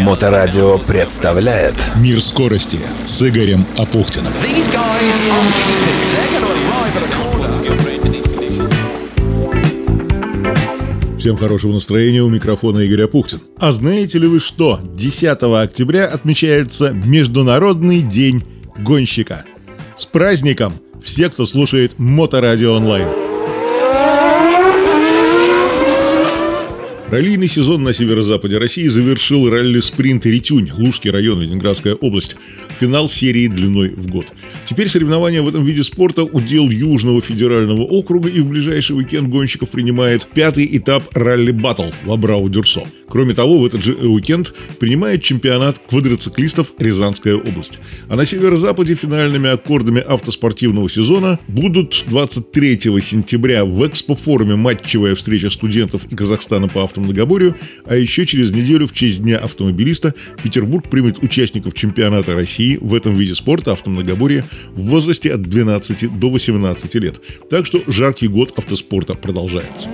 Моторадио представляет Мир скорости с Игорем Апухтиным. Всем хорошего настроения, у микрофона Игорь Апухтин. А знаете ли вы что? 10 октября отмечается Международный день гонщика. С праздником! Все, кто слушает Моторадио онлайн. Раллийный сезон на северо-западе России завершил ралли-спринт «Ритюнь», Лужский район, Ленинградская область. Финал серии длиной в год. Теперь соревнования в этом виде спорта удел Южного федерального округа и в ближайший уикенд гонщиков принимает пятый этап ралли-баттл в Абрау-Дюрсо. Кроме того, в этот же уикенд принимает чемпионат квадроциклистов Рязанская область. А на северо-западе финальными аккордами автоспортивного сезона будут 23 сентября в экспо-форуме матчевая встреча студентов и Казахстана по автомногоборью, а еще через неделю в честь Дня автомобилиста Петербург примет участников чемпионата России в этом виде спорта автомногоборья в возрасте от 12 до 18 лет. Так что жаркий год автоспорта продолжается.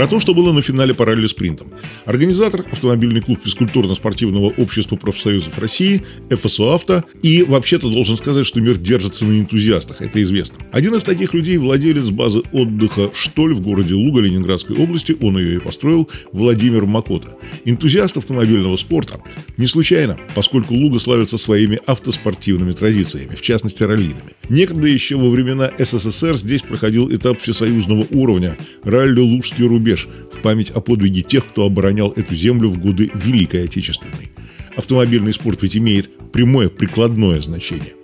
Про то, что было на финале по ралли-спринтам. Организатор – автомобильный клуб физкультурно-спортивного общества профсоюзов России, ФСО «Авто». И вообще-то должен сказать, что мир держится на энтузиастах, это известно. Один из таких людей – владелец базы отдыха «Штоль» в городе Луга Ленинградской области, он ее и построил, Владимир Макота. Энтузиаст автомобильного спорта. Не случайно, поскольку Луга славится своими автоспортивными традициями, в частности раллийными. Некогда еще во времена СССР здесь проходил этап всесоюзного уровня – ралли «Лужский рубеж», рубеж в память о подвиге тех, кто оборонял эту землю в годы Великой Отечественной. Автомобильный спорт ведь имеет прямое прикладное значение.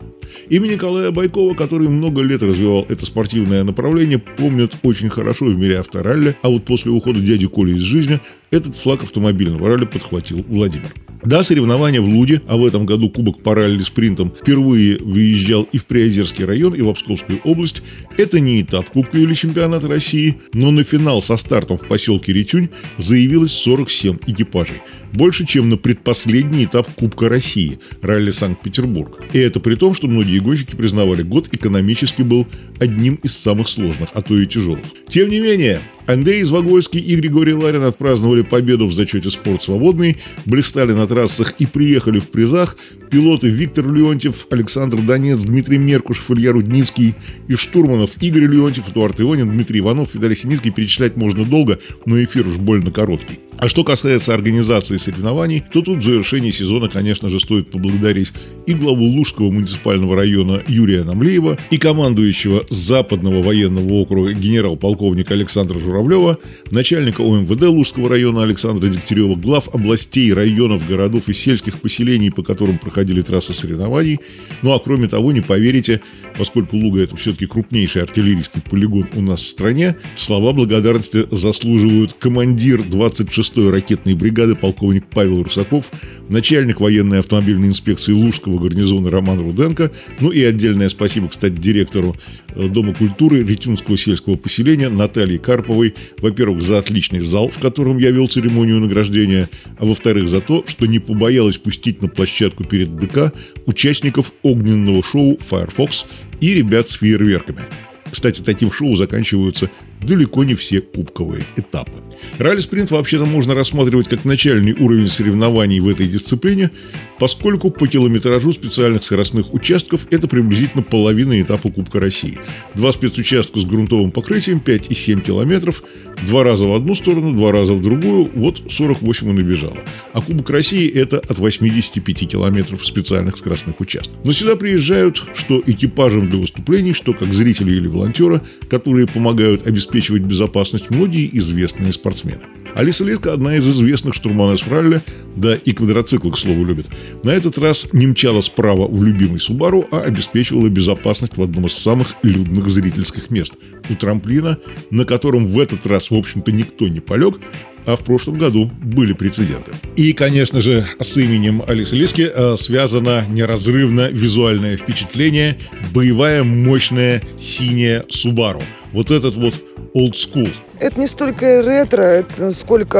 Имя Николая Байкова, который много лет развивал это спортивное направление, помнят очень хорошо в мире авторалли, а вот после ухода дяди Коли из жизни этот флаг автомобильного ралли подхватил Владимир. Да, соревнования в Луде, а в этом году Кубок по ралли-спринтам впервые выезжал и в Приозерский район, и в Псковскую область. Это не этап Кубка или чемпионата России, но на финал со стартом в поселке Ритюнь заявилось 47 экипажей. Больше, чем на предпоследний этап Кубка России – ралли Санкт-Петербург. И это при том, что многие гонщики признавали, год экономически был одним из самых сложных, а то и тяжелых. Тем не менее, Андрей Извогольский и Григорий Ларин отпраздновали победу в зачете «Спорт свободный», блистали на трассах и приехали в призах пилоты Виктор Леонтьев, Александр Донец, Дмитрий Меркушев, Илья Рудницкий и штурманов Игорь Леонтьев, Эдуард Ионин, Дмитрий Иванов, Виталий Синицкий перечислять можно долго, но эфир уж больно короткий. А что касается организации соревнований, то тут в завершении сезона, конечно же, стоит поблагодарить и главу Лужского муниципального района Юрия Намлеева, и командующего Западного военного округа генерал-полковника Александра Журавлева, начальника ОМВД Лужского района Александра Дегтярева, глав областей, районов, городов и сельских поселений, по которым проходили трассы соревнований. Ну а кроме того, не поверите, поскольку Луга это все-таки крупнейший артиллерийский полигон у нас в стране, слова благодарности заслуживают командир 26 6-й ракетной бригады полковник Павел Русаков, начальник военной автомобильной инспекции Лужского гарнизона Роман Руденко, ну и отдельное спасибо, кстати, директору э, Дома культуры Ретюнского сельского поселения Наталье Карповой, во-первых, за отличный зал, в котором я вел церемонию награждения, а во-вторых, за то, что не побоялась пустить на площадку перед ДК участников огненного шоу Firefox и ребят с фейерверками. Кстати, таким шоу заканчиваются далеко не все кубковые этапы. Ралли-спринт вообще-то можно рассматривать как начальный уровень соревнований в этой дисциплине, поскольку по километражу специальных скоростных участков это приблизительно половина этапа Кубка России. Два спецучастка с грунтовым покрытием 5,7 километров, два раза в одну сторону, два раза в другую, вот 48 и набежало. А Кубок России это от 85 километров специальных скоростных участков. Но сюда приезжают что экипажем для выступлений, что как зрители или волонтеры, которые помогают обеспечивать безопасность многие известные спортсмены. Алиса Литка – одна из известных штурманов ралли, да и квадроциклы, к слову, любит. На этот раз не мчала справа в любимый Субару, а обеспечивала безопасность в одном из самых людных зрительских мест – у трамплина, на котором в этот раз, в общем-то, никто не полег, а в прошлом году были прецеденты. И, конечно же, с именем Алисы Лиски э, связано неразрывно визуальное впечатление – боевая мощная синяя Субару – вот этот вот old school? Это не столько ретро, это сколько,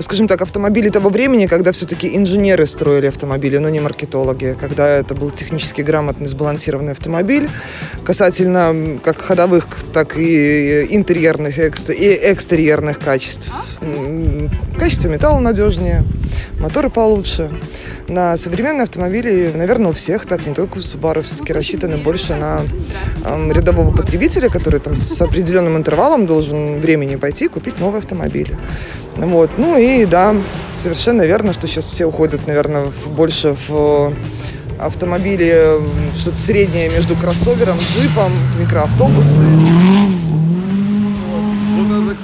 скажем так, автомобили того времени, когда все-таки инженеры строили автомобили, но не маркетологи, когда это был технически грамотный, сбалансированный автомобиль, касательно как ходовых, так и интерьерных и экстерьерных качеств. Качество металла надежнее, моторы получше. На современные автомобили, наверное, у всех так, не только у Subaru, все-таки рассчитаны больше на э, рядового потребителя, который там с определенным интервалом должен времени пойти купить новый автомобиль. Вот. Ну и да, совершенно верно, что сейчас все уходят, наверное, больше в автомобили что-то среднее между кроссовером, джипом, микроавтобусы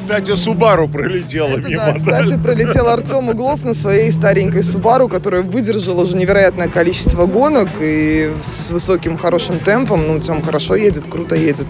кстати, Субару пролетела Это, мимо. Да, кстати, пролетел Артем Углов на своей старенькой Субару, которая выдержала уже невероятное количество гонок и с высоким хорошим темпом. Ну, Тем хорошо едет, круто едет.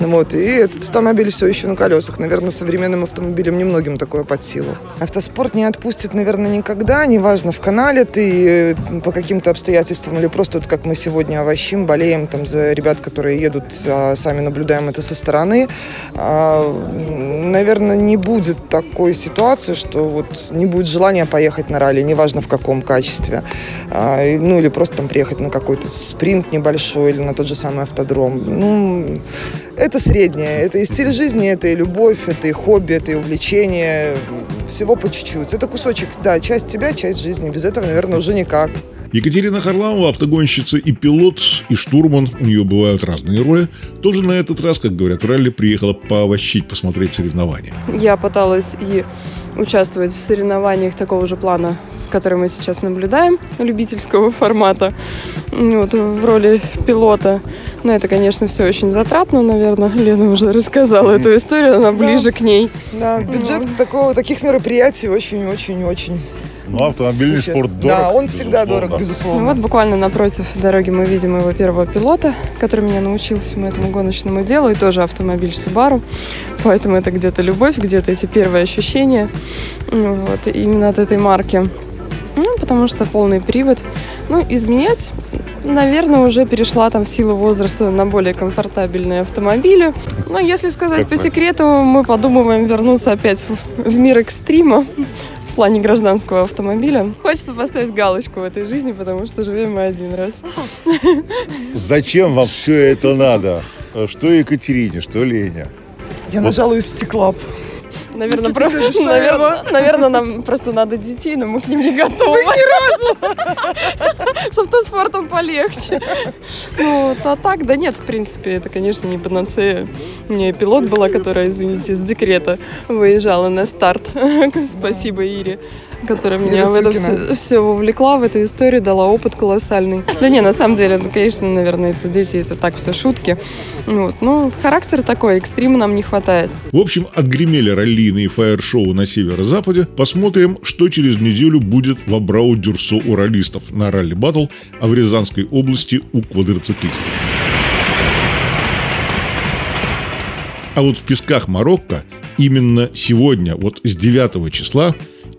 Вот. И этот автомобиль все еще на колесах. Наверное, современным автомобилем немногим такое под силу. Автоспорт не отпустит, наверное, никогда. Неважно, в канале ты э, по каким-то обстоятельствам или просто вот как мы сегодня овощим, болеем там за ребят, которые едут, а сами наблюдаем это со стороны. А, наверное, не будет такой ситуации, что вот не будет желания поехать на ралли, неважно в каком качестве. А, ну, или просто там приехать на какой-то спринт небольшой или на тот же самый автодром. Ну, это среднее. Это и стиль жизни, это и любовь, это и хобби, это и увлечение. Всего по чуть-чуть. Это кусочек, да, часть тебя, часть жизни. Без этого, наверное, уже никак. Екатерина Харламова, автогонщица и пилот, и штурман, у нее бывают разные роли, тоже на этот раз, как говорят в ралли, приехала поовощить, посмотреть соревнования. Я пыталась и участвовать в соревнованиях такого же плана, который мы сейчас наблюдаем, любительского формата, вот, в роли пилота. Но это, конечно, все очень затратно, наверное. Лена уже рассказала эту историю, она ближе да. к ней. Да, бюджет ну. такого, таких мероприятий очень-очень-очень ну, автомобильный спорт дорог. Да, он всегда дорог, безусловно. Ну, вот буквально напротив дороги мы видим его первого пилота, который меня научил всему этому гоночному делу, и тоже автомобиль Subaru. Поэтому это где-то любовь, где-то эти первые ощущения вот, именно от этой марки. Ну, потому что полный привод. Ну, изменять Наверное, уже перешла там в силу возраста на более комфортабельные автомобили. Но если сказать как по секрету, мы подумываем вернуться опять в, в мир экстрима плане гражданского автомобиля. Хочется поставить галочку в этой жизни, потому что живем мы один раз. Зачем вам все это надо? Что Екатерине, что Леня? Я вот. нажалуюсь стеклап. Наверное, про... наверное, наверное, нам просто надо детей, но мы к ним не готовы. Да ни разу! Полегче. Ну, а так, да нет, в принципе, это, конечно, не панацея. У меня пилот была, которая, извините, с декрета выезжала на старт. Спасибо Ире которая меня в это все, все увлекла, в эту историю, дала опыт колоссальный. Да не, на самом деле, ну, конечно, наверное, это дети, это так все шутки. Вот. Ну, характер такой, экстрима нам не хватает. В общем, отгремели раллийные фаер-шоу на северо-западе. Посмотрим, что через неделю будет в Абрау-Дюрсо у раллистов на ралли-баттл, а в Рязанской области у квадроциклистов. А вот в песках Марокко именно сегодня, вот с 9 числа,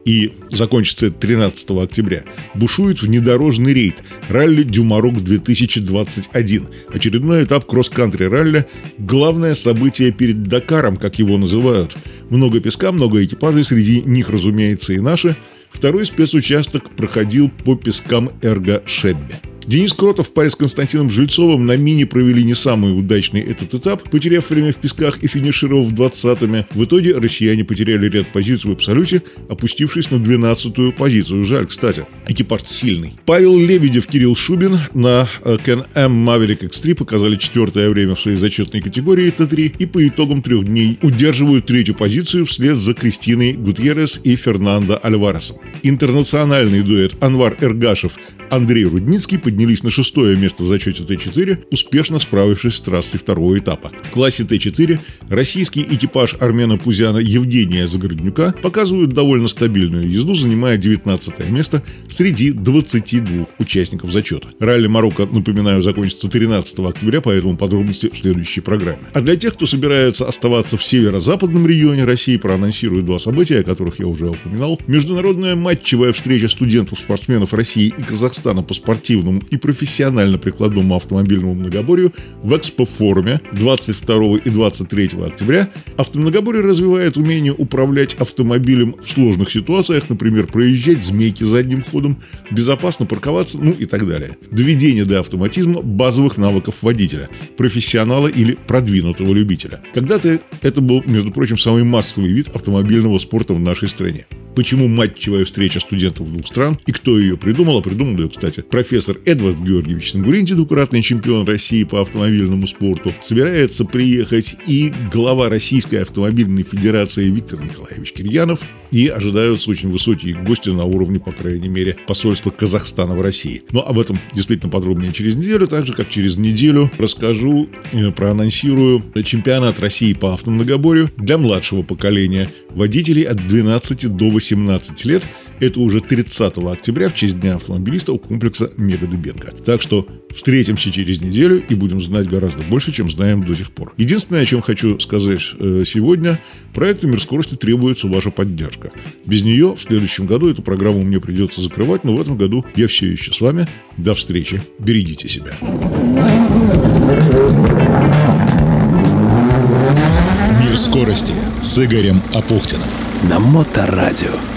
и закончится это 13 октября, бушует внедорожный рейд «Ралли Дюмарок 2021». Очередной этап кросс-кантри ралли – главное событие перед Дакаром, как его называют. Много песка, много экипажей, среди них, разумеется, и наши. Второй спецучасток проходил по пескам Эрго Шеббе. Денис Кротов в паре с Константином Жильцовым на мини провели не самый удачный этот этап, потеряв время в песках и финишировав 20-ми. В итоге россияне потеряли ряд позиций в абсолюте, опустившись на 12-ю позицию. Жаль, кстати. Экипаж сильный. Павел Лебедев, Кирилл Шубин на Can M Maverick X3 показали четвертое время в своей зачетной категории Т3 и по итогам трех дней удерживают третью позицию вслед за Кристиной Гутьеррес и Фернандо Альваресом. Интернациональный дуэт Анвар Эргашев Андрей Рудницкий поднялись на шестое место в зачете Т4, успешно справившись с трассой второго этапа. В классе Т4 российский экипаж Армена Пузяна Евгения Загороднюка показывают довольно стабильную езду, занимая 19 место среди 22 участников зачета. Ралли Марокко, напоминаю, закончится 13 октября, поэтому подробности в следующей программе. А для тех, кто собирается оставаться в северо-западном регионе России, проанонсирую два события, о которых я уже упоминал. Международная матчевая встреча студентов-спортсменов России и Казахстана Казахстана по спортивному и профессионально-прикладному автомобильному многоборью в Экспо-форуме 22 и 23 октября автомногоборье развивает умение управлять автомобилем в сложных ситуациях, например, проезжать змейки задним ходом, безопасно парковаться, ну и так далее. Доведение до автоматизма базовых навыков водителя, профессионала или продвинутого любителя. Когда-то это был, между прочим, самый массовый вид автомобильного спорта в нашей стране. Почему матчевая встреча студентов двух стран и кто ее придумал? А придумал ее, кстати, профессор Эдвард Георгиевич Сангуринти, двукратный чемпион России по автомобильному спорту, собирается приехать и глава Российской автомобильной федерации Виктор Николаевич Кирьянов, и ожидаются очень высокие гости на уровне, по крайней мере, посольства Казахстана в России. Но об этом действительно подробнее через неделю, так же, как через неделю расскажу, э, проанонсирую чемпионат России по автомногоборью для младшего поколения водителей от 12 до 18 лет – это уже 30 октября в честь Дня автомобилиста у комплекса Мега Дыбенко. Так что встретимся через неделю и будем знать гораздо больше, чем знаем до сих пор. Единственное, о чем хочу сказать э, сегодня, проекту «Мир скорости» требуется ваша поддержка. Без нее в следующем году эту программу мне придется закрывать, но в этом году я все еще с вами. До встречи. Берегите себя. «Мир скорости» с Игорем Апухтиным. На Моторадио.